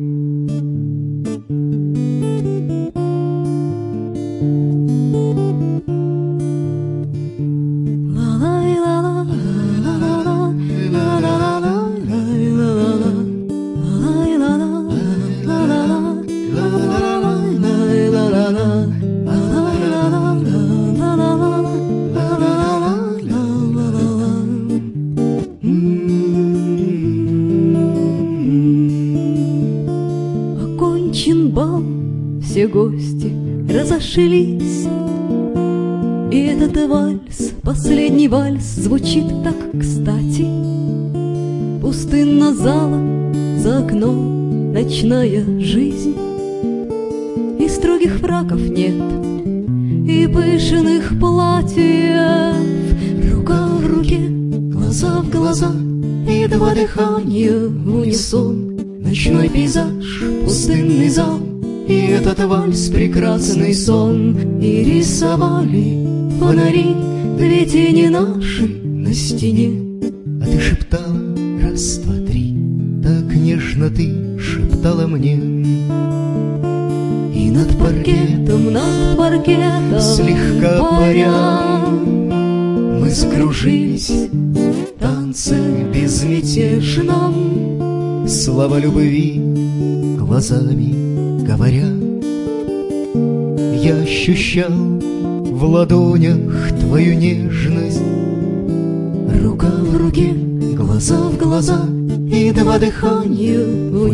Mm-hmm. Бал, все гости разошлись. И этот вальс, последний вальс Звучит так кстати. Пустынна зала, за окном ночная жизнь. И строгих фраков нет, и пышных платьев. Рука в руке, глаза в глаза И два дыхания в унисон. Ночной пейзаж, пустынный зал И этот вальс, прекрасный сон И рисовали фонари Две тени наши на стене. А ты шептала раз, два, три Так нежно ты шептала мне. И над паркетом, над паркетом Слегка паря Мы скружились в танце безмятежном Слова любви глазами говоря Я ощущал в ладонях твою нежность. Рука в руке, глаза в глаза И два дыхания в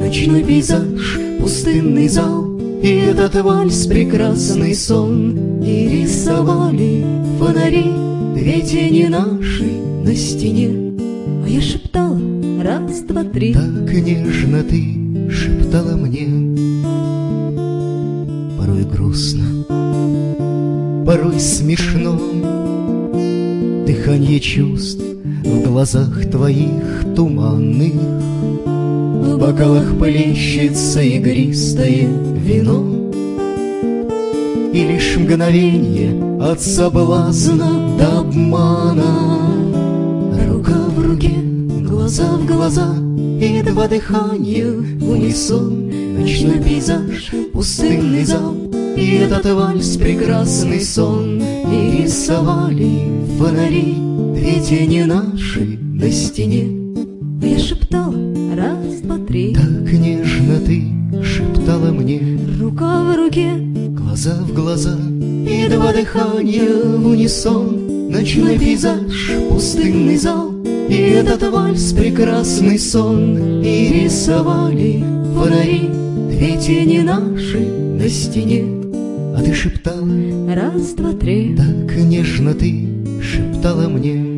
Ночной пейзаж, пустынный зал И этот вальс, прекрасный сон. И рисовали фонари Две тени наши на стене. А я шептала раз, два, три Так нежно ты шептала мне. Порой грустно, порой смешно. Дыхание чувств в глазах твоих туманных. В бокалах плещется игристое вино. И лишь мгновение от соблазна до обмана. Рука в руке, глаза в глаза И два дыхания в унисон Ночной пейзаж, пустынный зал И этот вальс, прекрасный сон. И рисовали фонари Две тени наши на стене. Я шептала раз, два, три. Так нежно ты шептала мне. Рука в руке, Глаза в глаза. И два дыхания в унисон Ночной пейзаж, пустынный зал И этот вальс, прекрасный сон И рисовали фонари Две тени наши на стене. А ты шептала Раз, два, три. Так нежно ты шептала мне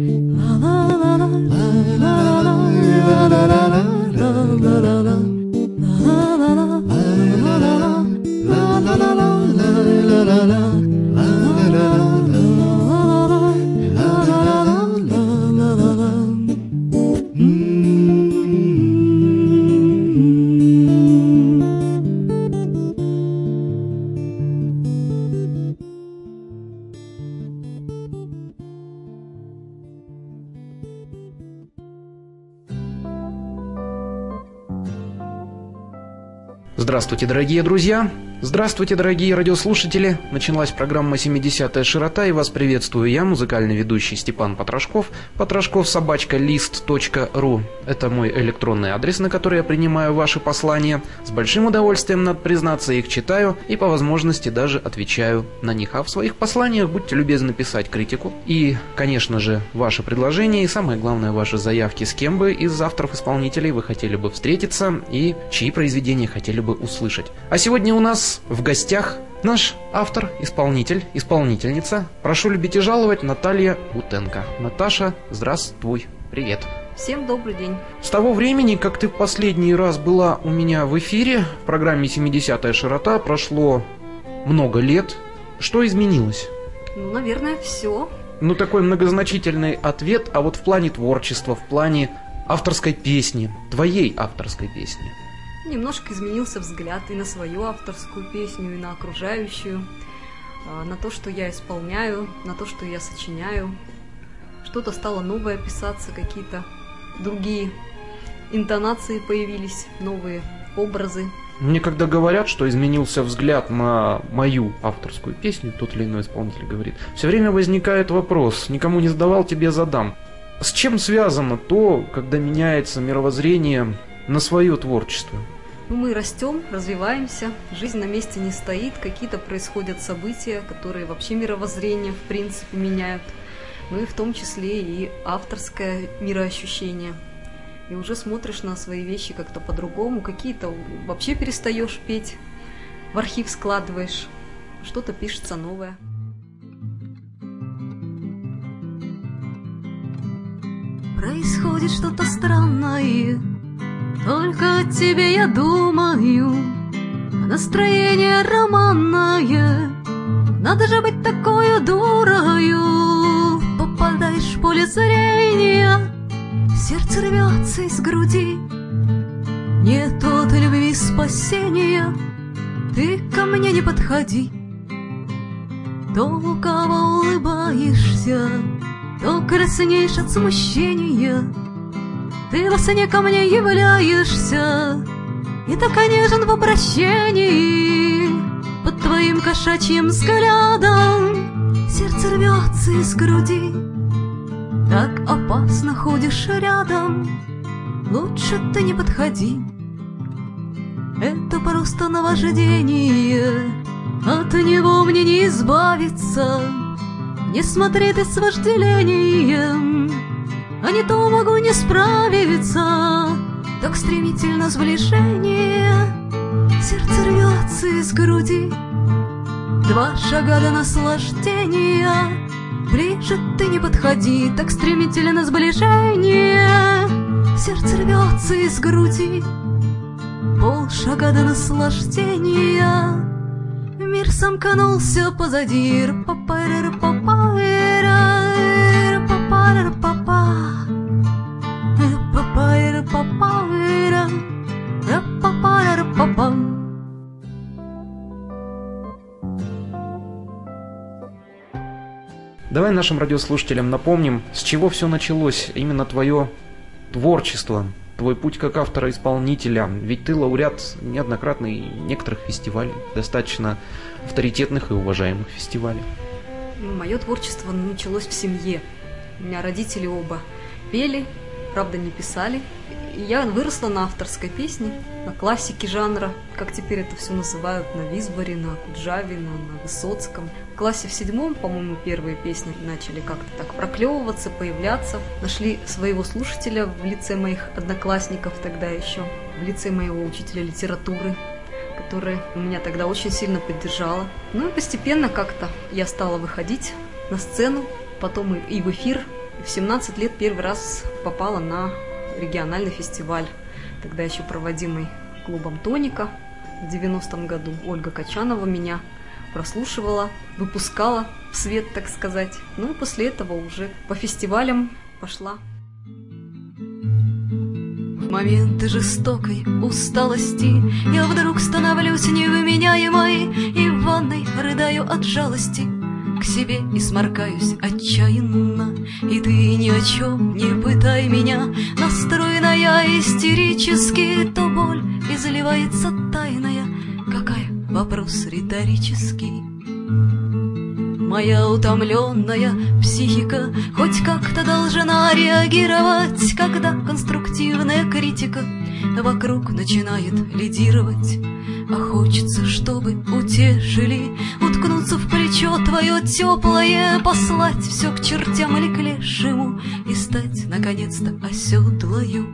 Здравствуйте, дорогие друзья! Здравствуйте, дорогие радиослушатели! Началась программа «70-я широта» и вас приветствую я, музыкальный ведущий Степан Потрошков, потрошков собачка лист.ру. Это мой электронный адрес, на который я принимаю ваши послания. С большим удовольствием, надо признаться, их читаю и по возможности даже отвечаю на них. А в своих посланиях будьте любезны писать критику и, конечно же, ваши предложения и самое главное, ваши заявки, с кем бы из авторов-исполнителей вы хотели бы встретиться и чьи произведения хотели бы услышать. А сегодня у нас в гостях наш автор, исполнитель, исполнительница. Прошу любить и жаловать Наталья Гутенко. Наташа, здравствуй, привет. Всем добрый день. С того времени, как ты в последний раз была у меня в эфире, в программе «70-я широта», прошло много лет. Что изменилось? Ну, наверное, все. Ну, такой многозначительный ответ, а вот в плане творчества, в плане авторской песни, твоей авторской песни – Немножко изменился взгляд и на свою авторскую песню, и на окружающую, а, на то, что я исполняю, на то, что я сочиняю. Что-то стало новое писаться, какие-то другие интонации появились, новые образы. Мне когда говорят, что изменился взгляд на мою авторскую песню, тот или иной исполнитель говорит, все время возникает вопрос, никому не задавал, тебе задам. С чем связано то, когда меняется мировоззрение на свое творчество? Ну, мы растем, развиваемся, жизнь на месте не стоит, какие-то происходят события, которые вообще мировоззрение, в принципе, меняют. Ну и в том числе и авторское мироощущение. И уже смотришь на свои вещи как-то по-другому, какие-то вообще перестаешь петь, в архив складываешь, что-то пишется новое. Происходит что-то странное, только о тебе я думаю, настроение романное. Надо же быть такой дурою, попадаешь в поле зрения, сердце рвется из груди. Нет от любви спасения, ты ко мне не подходи. То лукаво улыбаешься, то краснеешь от смущения — ты сне ко мне являешься, И так нежен в обращении, Под твоим кошачьим взглядом Сердце рвется из груди. Так опасно ходишь рядом, Лучше ты не подходи. Это просто наваждение, От него мне не избавиться. Не смотри ты с вожделением, а не то могу не справиться. Так стремительно сближение, сердце рвется из груди. Два шага до наслаждения, ближе ты не подходи, так стремительно сближение, сердце рвется из груди. Пол шага до наслаждения, мир сомкнулся позади, папайра, Давай нашим радиослушателям напомним, с чего все началось, именно твое творчество, твой путь как автора-исполнителя. Ведь ты лауреат неоднократный некоторых фестивалей, достаточно авторитетных и уважаемых фестивалей. Мое творчество началось в семье. У меня родители оба пели, правда, не писали. Я выросла на авторской песне, на классике жанра, как теперь это все называют, на Висборе, на Куджаве, на, на Высоцком. В классе в седьмом, по-моему, первые песни начали как-то так проклевываться, появляться. Нашли своего слушателя в лице моих одноклассников тогда еще, в лице моего учителя литературы, которая меня тогда очень сильно поддержала. Ну и постепенно как-то я стала выходить на сцену, потом и в эфир, в 17 лет первый раз попала на региональный фестиваль, тогда еще проводимый клубом «Тоника» в 90-м году. Ольга Качанова меня прослушивала, выпускала в свет, так сказать. Ну и после этого уже по фестивалям пошла. В моменты жестокой усталости Я вдруг становлюсь невменяемой И в ванной рыдаю от жалости к себе и сморкаюсь отчаянно, И ты ни о чем не пытай меня, Настроенная истерически, То боль изливается тайная, Какая вопрос риторический. Моя утомленная психика Хоть как-то должна реагировать, Когда конструктивная критика Вокруг начинает лидировать. А хочется, чтобы утешили, Уткнуться в плечо твое теплое, Послать все к чертям или к лешему И стать, наконец-то, оседлою.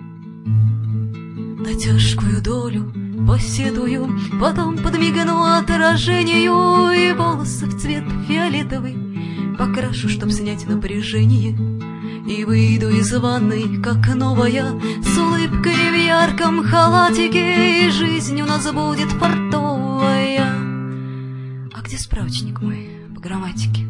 На тяжкую долю посетую, Потом подмигну отражению И волосы в цвет фиолетовый Покрашу, чтоб снять напряжение И выйду из ванной, как новая С улыбкой в ярком халатике И жизнь у нас будет портовая А где справочник мой по грамматике?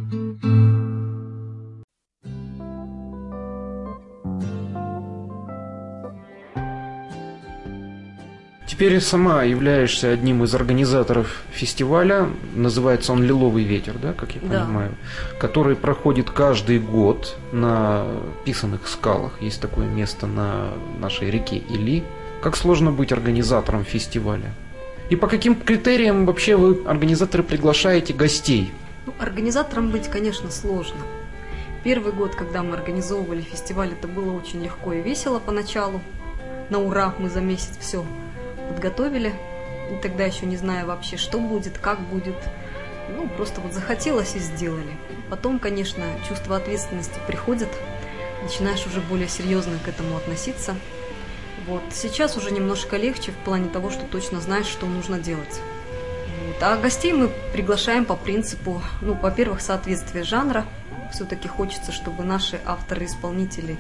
Теперь сама являешься одним из организаторов фестиваля. Называется он «Лиловый ветер», да, как я Да. понимаю? Который проходит каждый год на писаных скалах. Есть такое место на нашей реке Или. Как сложно быть организатором фестиваля? И по каким критериям вообще вы, организаторы, приглашаете гостей? Ну, организатором быть, конечно, сложно. Первый год, когда мы организовывали фестиваль, это было очень легко и весело поначалу. На ура мы за месяц все подготовили. Тогда еще не зная вообще, что будет, как будет. Ну, просто вот захотелось и сделали. Потом, конечно, чувство ответственности приходит. Начинаешь уже более серьезно к этому относиться. Вот. Сейчас уже немножко легче в плане того, что точно знаешь, что нужно делать. Вот. А гостей мы приглашаем по принципу, ну, во-первых, соответствия жанра. Все-таки хочется, чтобы наши авторы-исполнители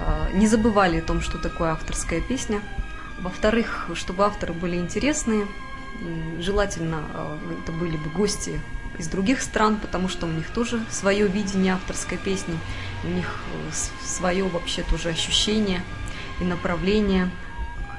э, не забывали о том, что такое авторская песня. Во-вторых, чтобы авторы были интересные. Желательно э, это были бы гости из других стран, потому что у них тоже свое видение авторской песни, у них э, свое вообще тоже ощущение и направление.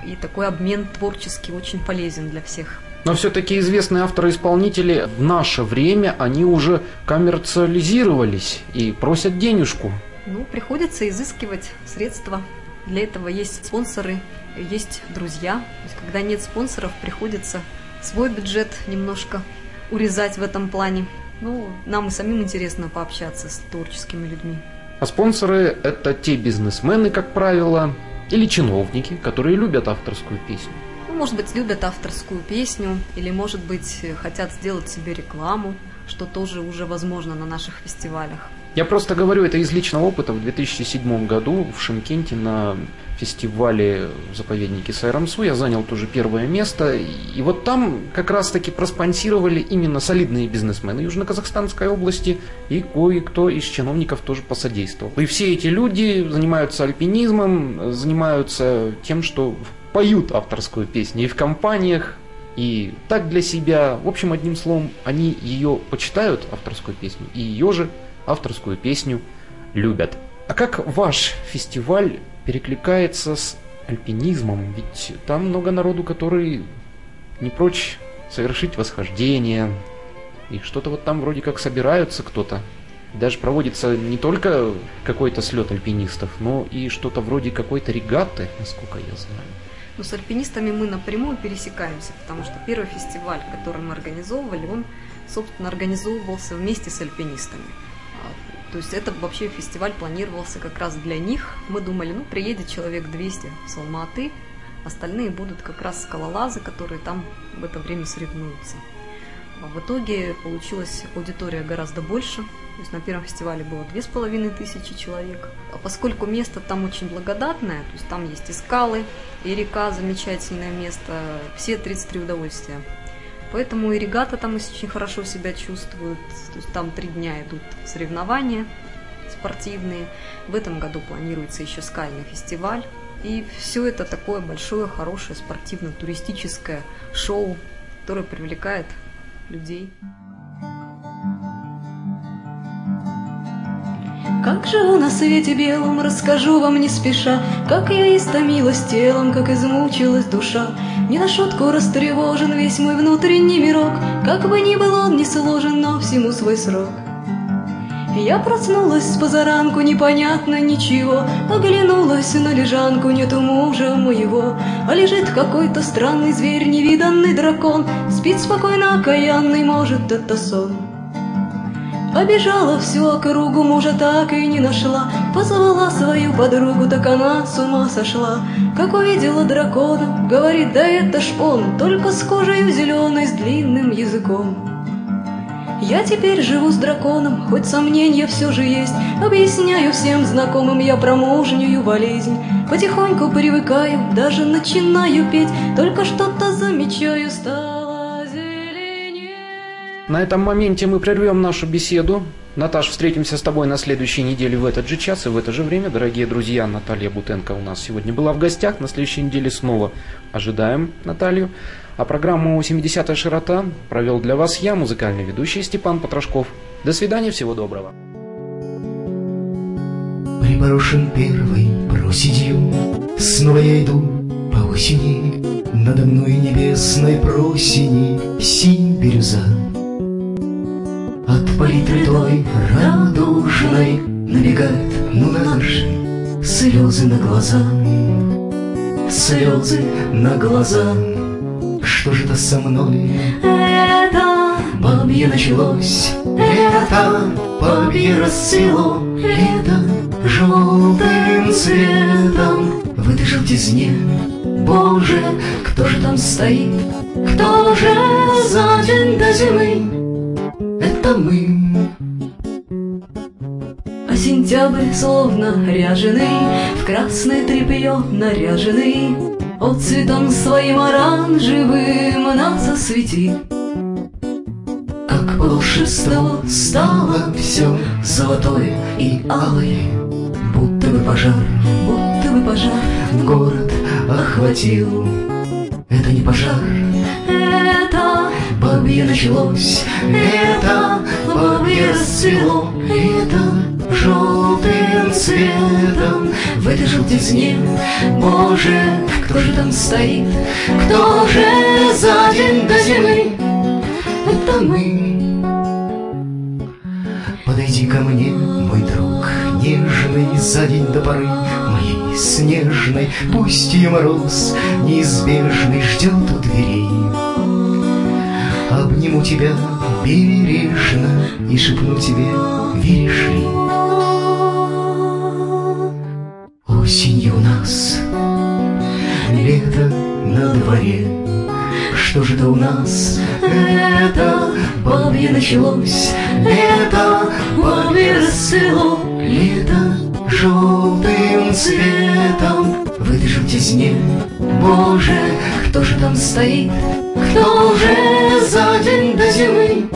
И такой обмен творческий очень полезен для всех. Но все-таки известные авторы-исполнители в наше время, они уже коммерциализировались и просят денежку. Ну, приходится изыскивать средства. Для этого есть спонсоры, есть друзья. То есть, когда нет спонсоров, приходится свой бюджет немножко урезать в этом плане. Ну, нам и самим интересно пообщаться с творческими людьми. А спонсоры – это те бизнесмены, как правило, или чиновники, которые любят авторскую песню. Ну, может быть, любят авторскую песню, или, может быть, хотят сделать себе рекламу, что тоже уже возможно на наших фестивалях. Я просто говорю это из личного опыта. В 2007 году в Шимкенте на фестивале в заповеднике Сайрамсу я занял тоже первое место. И вот там как раз-таки проспонсировали именно солидные бизнесмены Южно-Казахстанской области, и кое-кто из чиновников тоже посодействовал. И все эти люди занимаются альпинизмом, занимаются тем, что поют авторскую песню и в компаниях, и так для себя. В общем, одним словом, они ее почитают, авторскую песню, и ее же авторскую песню любят. А как ваш фестиваль перекликается с альпинизмом? Ведь там много народу, который не прочь совершить восхождение. И что-то вот там вроде как собираются кто-то. Даже проводится не только какой-то слет альпинистов, но и что-то вроде какой-то регаты, насколько я знаю. Но с альпинистами мы напрямую пересекаемся, потому что первый фестиваль, который мы организовывали, он, собственно, организовывался вместе с альпинистами. То есть это вообще фестиваль планировался как раз для них. Мы думали, ну, приедет человек 200 с Алматы, остальные будут как раз скалолазы, которые там в это время соревнуются. А в итоге получилась аудитория гораздо больше. То есть на первом фестивале было две с половиной тысячи человек. А поскольку место там очень благодатное, то есть там есть и скалы, и река, замечательное место, все 33 удовольствия. Поэтому и регата там очень хорошо себя чувствуют. То есть там три дня идут соревнования спортивные. В этом году планируется еще скальный фестиваль. И все это такое большое, хорошее спортивно-туристическое шоу, которое привлекает людей. Как живу на свете белом, расскажу вам не спеша, Как я истомилась телом, как измучилась душа. Не на шутку растревожен весь мой внутренний мирок, Как бы ни был он не сложен, но всему свой срок. Я проснулась с позаранку, непонятно ничего, Оглянулась на лежанку, нету мужа моего, А лежит какой-то странный зверь, невиданный дракон, Спит спокойно, окаянный, может, это сон. Обежала всю округу, мужа так и не нашла, Позвала свою подругу, так она с ума сошла. Как увидела дракона, говорит, да это ж он, Только с кожей зеленой, с длинным языком. Я теперь живу с драконом, хоть сомнения все же есть, Объясняю всем знакомым я про мужнюю болезнь. Потихоньку привыкаю, даже начинаю петь, Только что-то замечаю, стало. На этом моменте мы прервем нашу беседу. Наташ, встретимся с тобой на следующей неделе в этот же час и в это же время. Дорогие друзья, Наталья Бутенко у нас сегодня была в гостях. На следующей неделе снова ожидаем Наталью. А программу «70-я широта» провел для вас я, музыкальный ведущий Степан Потрошков. До свидания, всего доброго. Приброшен первый проседью, Снова я иду по осени, Надо мной небесной просени синь бирюза. Палитры той радужной Набегает, ну надо же, слезы на глаза, Слезы на глаза. Что же это со мной? Это Бабье началось, это бабье расцвело, Лето желтым цветом В этой желтизне, Боже, кто же там стоит? Кто же за день до зимы? Это мы. А сентябрь словно ряженый, В красное тряпье наряженный, От цветом своим оранжевым нас осветит. Как по волшебству стало все золотое и алое, Будто бы пожар Будто бы пожар, город охватил. Это не пожар, бабье началось, это бабье расцвело, это желтым цветом в этой желтизне. Боже, кто же там стоит, кто же за день до зимы? Это мы. Подойди ко мне, мой друг, нежный за день до поры моей снежной, пусть ее мороз неизбежный ждет у дверей. Обниму тебя бережно и шепну тебе, веришь ли? Осенью у нас лето на дворе. Что же это у нас? Это бабье началось, это бабье расцвело, лето желтым цветом в этой желтизне. Боже, кто же там стоит? Кто же за день до зимы